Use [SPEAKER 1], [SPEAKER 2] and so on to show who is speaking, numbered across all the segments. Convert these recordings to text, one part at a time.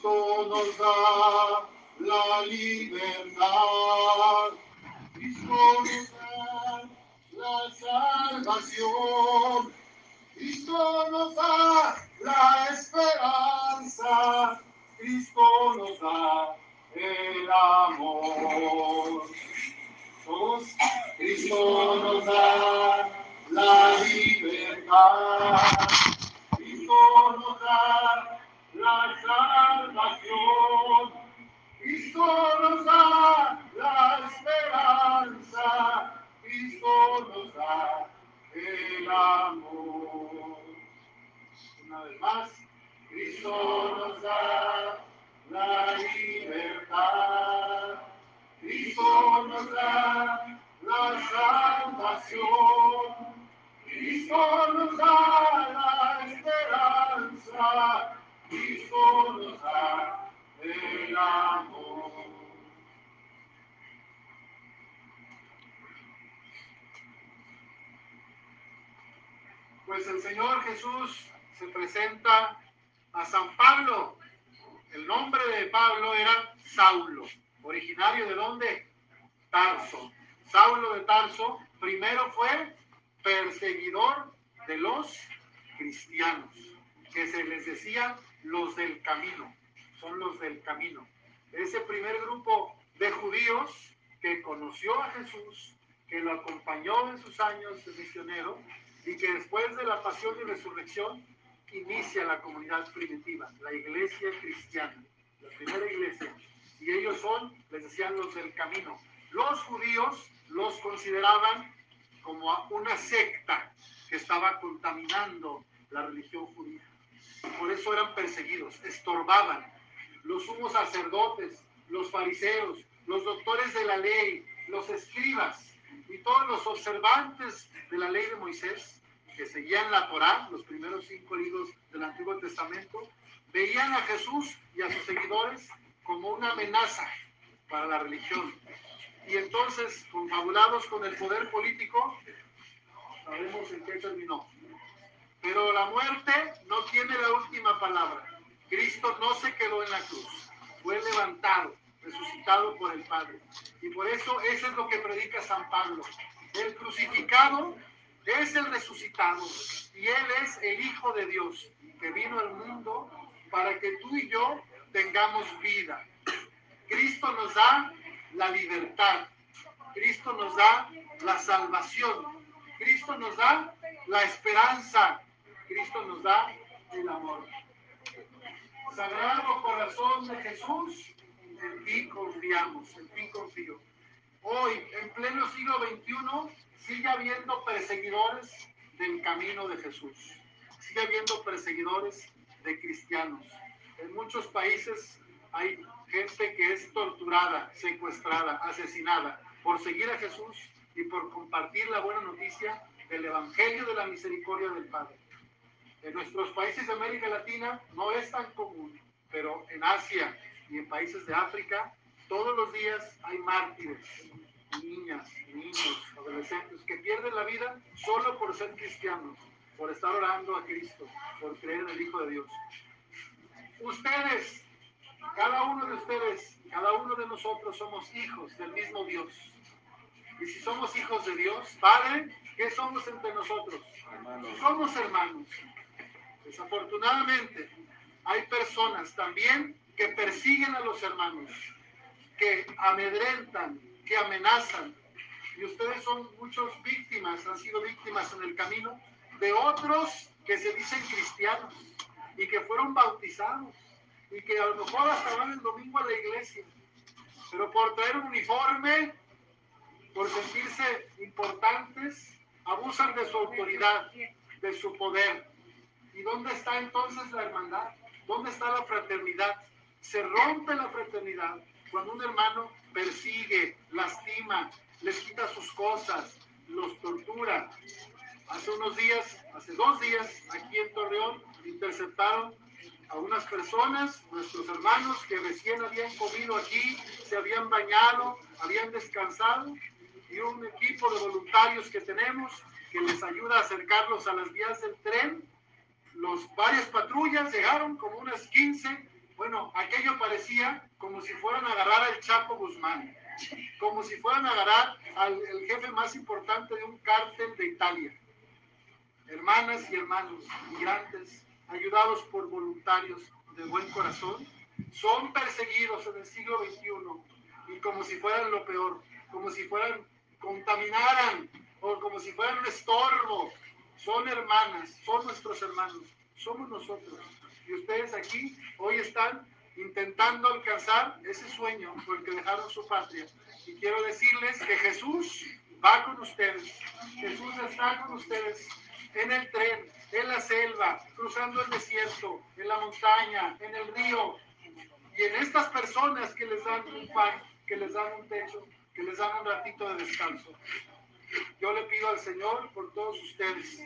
[SPEAKER 1] Cristo nos da la libertad. Cristo nos da la salvación. Cristo nos da la esperanza. Cristo nos da el amor. Cristo nos da la libertad. Da la esperanza. Cristo nos da el amor. Pues el Señor Jesús se presenta a San Pablo. El nombre de Pablo era Saulo. ¿Originario de dónde? Tarso. Saulo de Tarso primero fue perseguidor de los cristianos, que se les decía los del camino, son los del camino. Ese primer grupo de judíos que conoció a Jesús, que lo acompañó en sus años de misionero y que después de la pasión y resurrección inicia la comunidad primitiva, la iglesia cristiana, la primera iglesia. Y ellos son, les decían, los del camino. Los judíos los consideraban como una secta que estaba contaminando la religión judía. Por eso eran perseguidos, estorbaban. Los sumos sacerdotes, los fariseos, los doctores de la ley, los escribas y todos los observantes de la ley de Moisés que seguían la Torá, los primeros cinco libros del Antiguo Testamento, veían a Jesús y a sus seguidores como una amenaza para la religión, y entonces, confabulados con el poder político, sabemos en qué terminó. Pero la muerte no tiene la última palabra. Cristo no se quedó en la cruz, fue levantado, resucitado por el Padre. Y por eso eso es lo que predica San Pablo. El crucificado es el resucitado y Él es el Hijo de Dios que vino al mundo para que tú y yo tengamos vida. Cristo nos da la libertad. Cristo nos da la salvación. Cristo nos da la esperanza. Cristo nos da el amor. Sagrado corazón de Jesús, en ti confiamos, en ti confío. Hoy, en pleno siglo XXI, sigue habiendo perseguidores del camino de Jesús. Sigue habiendo perseguidores de cristianos. En muchos países hay gente que es torturada, secuestrada, asesinada por seguir a Jesús y por compartir la buena noticia del Evangelio de la Misericordia del Padre. En nuestros países de América Latina no es tan común, pero en Asia y en países de África todos los días hay mártires, niñas, niños, adolescentes que pierden la vida solo por ser cristianos, por estar orando a Cristo, por creer en el Hijo de Dios. Ustedes cada uno de ustedes, cada uno de nosotros somos hijos del mismo Dios. Y si somos hijos de Dios, Padre, ¿qué somos entre nosotros? Somos hermanos. Desafortunadamente, hay personas también que persiguen a los hermanos, que amedrentan, que amenazan. Y ustedes son muchos víctimas, han sido víctimas en el camino de otros que se dicen cristianos y que fueron bautizados y que a lo mejor hasta van el domingo a la iglesia, pero por traer un uniforme, por sentirse importantes, abusan de su autoridad, de su poder. ¿Y dónde está entonces la hermandad? ¿Dónde está la fraternidad? Se rompe la fraternidad cuando un hermano persigue, lastima, les quita sus cosas, los tortura. Hace unos días, hace dos días, aquí en Torreón, interceptaron a unas personas, nuestros hermanos que recién habían comido aquí, se habían bañado, habían descansado, y un equipo de voluntarios que tenemos que les ayuda a acercarlos a las vías del tren. Los varias patrullas llegaron, como unas 15, Bueno, aquello parecía como si fueran a agarrar al Chapo Guzmán, como si fueran a agarrar al jefe más importante de un cártel de Italia. Hermanas y hermanos, migrantes, ayudados por voluntarios de buen corazón, son perseguidos en el siglo XXI y como si fueran lo peor, como si fueran, contaminaran o como si fueran un estorbo. Son hermanas, son nuestros hermanos, somos nosotros. Y ustedes aquí hoy están intentando alcanzar ese sueño por el que dejaron su patria. Y quiero decirles que Jesús va con ustedes. Jesús está con ustedes en el tren, en la selva, cruzando el desierto, en la montaña, en el río. Y en estas personas que les dan un pan, que les dan un techo, que les dan un ratito de descanso. Yo le pido al Señor por todos ustedes.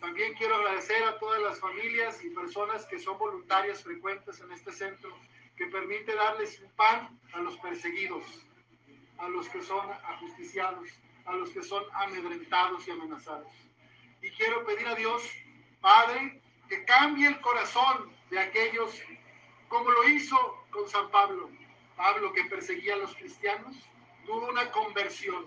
[SPEAKER 1] También quiero agradecer a todas las familias y personas que son voluntarias frecuentes en este centro, que permite darles un pan a los perseguidos, a los que son ajusticiados, a los que son amedrentados y amenazados. Y quiero pedir a Dios, Padre, que cambie el corazón de aquellos, como lo hizo con San Pablo. Pablo que perseguía a los cristianos, tuvo una conversión.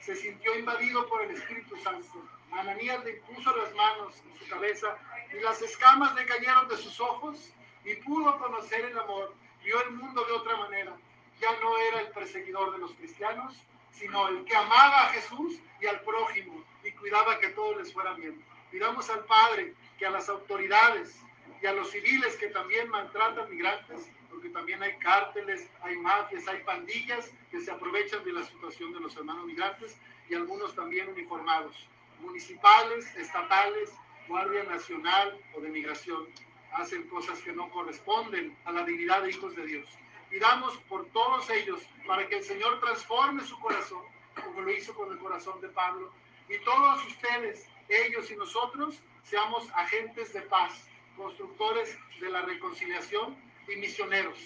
[SPEAKER 1] Se sintió invadido por el Espíritu Santo. Ananías le puso las manos en su cabeza y las escamas le cayeron de sus ojos y pudo conocer el amor. Vio el mundo de otra manera. Ya no era el perseguidor de los cristianos, sino el que amaba a Jesús y al prójimo y cuidaba que todo les fuera bien. Pidamos al Padre que a las autoridades y a los civiles que también maltratan migrantes, porque también hay cárteles, hay mafias, hay pandillas que se aprovechan de la situación de los hermanos migrantes y algunos también uniformados, municipales, estatales, Guardia Nacional o de Migración. Hacen cosas que no corresponden a la dignidad de hijos de Dios. Pidamos por todos ellos para que el Señor transforme su corazón, como lo hizo con el corazón de Pablo. Y todos ustedes, ellos y nosotros, seamos agentes de paz, constructores de la reconciliación y misioneros.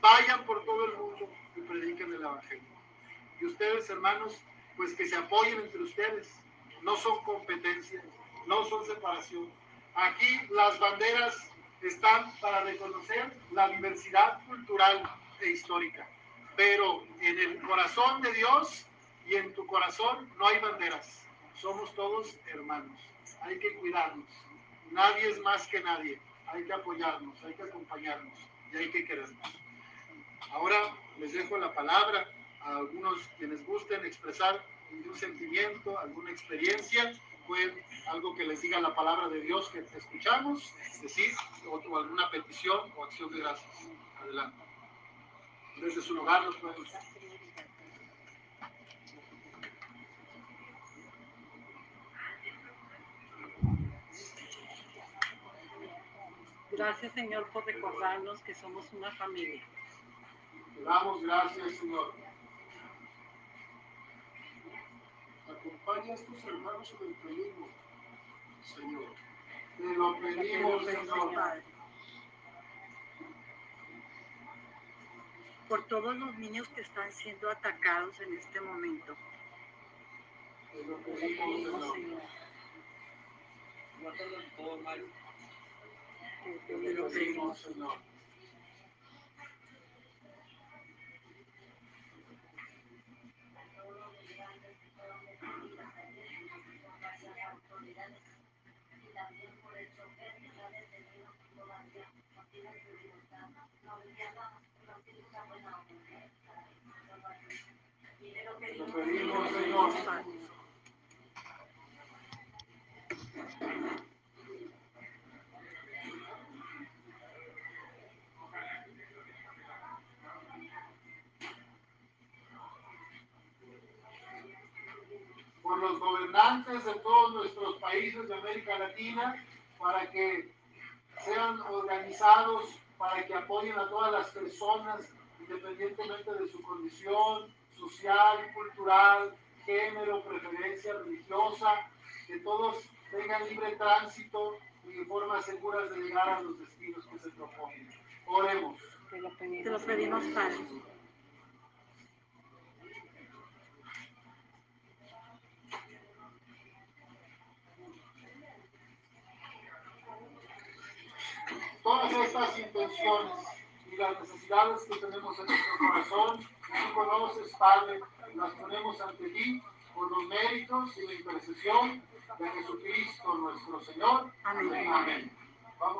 [SPEAKER 1] Vayan por todo el mundo y prediquen el Evangelio. Y ustedes, hermanos, pues que se apoyen entre ustedes. No son competencias, no son separación. Aquí las banderas están para reconocer la diversidad cultural e histórica. Pero en el corazón de Dios y en tu corazón no hay banderas. Somos todos hermanos. Hay que cuidarnos. Nadie es más que nadie. Hay que apoyarnos, hay que acompañarnos y hay que querernos. Ahora les dejo la palabra a algunos quienes gusten expresar un sentimiento, alguna experiencia fue algo que les diga la palabra de Dios que escuchamos, decir, o, alguna petición o acción de gracias. Adelante. Desde su lugar los pueden
[SPEAKER 2] Gracias, Señor, por recordarnos que somos una familia.
[SPEAKER 1] Te damos gracias, Señor. Acompaña a estos hermanos en el peligro, Señor. Te lo pedimos, Señor.
[SPEAKER 2] Por todos los niños que están siendo atacados en este momento.
[SPEAKER 1] Por los gobernantes de todos nuestros países de América Latina para que sean organizados, para que apoyen a todas las personas independientemente de su condición, social, cultural, género, preferencia religiosa, que todos tengan libre tránsito y formas seguras de llegar a los destinos que se proponen. Oremos.
[SPEAKER 2] Te lo pedimos, Padre.
[SPEAKER 1] Estas intenciones y las necesidades que tenemos en nuestro corazón, tú conoces, Padre, las ponemos ante ti por los méritos y la intercesión de Jesucristo nuestro Señor.
[SPEAKER 2] Amén.
[SPEAKER 1] Amén. Vamos a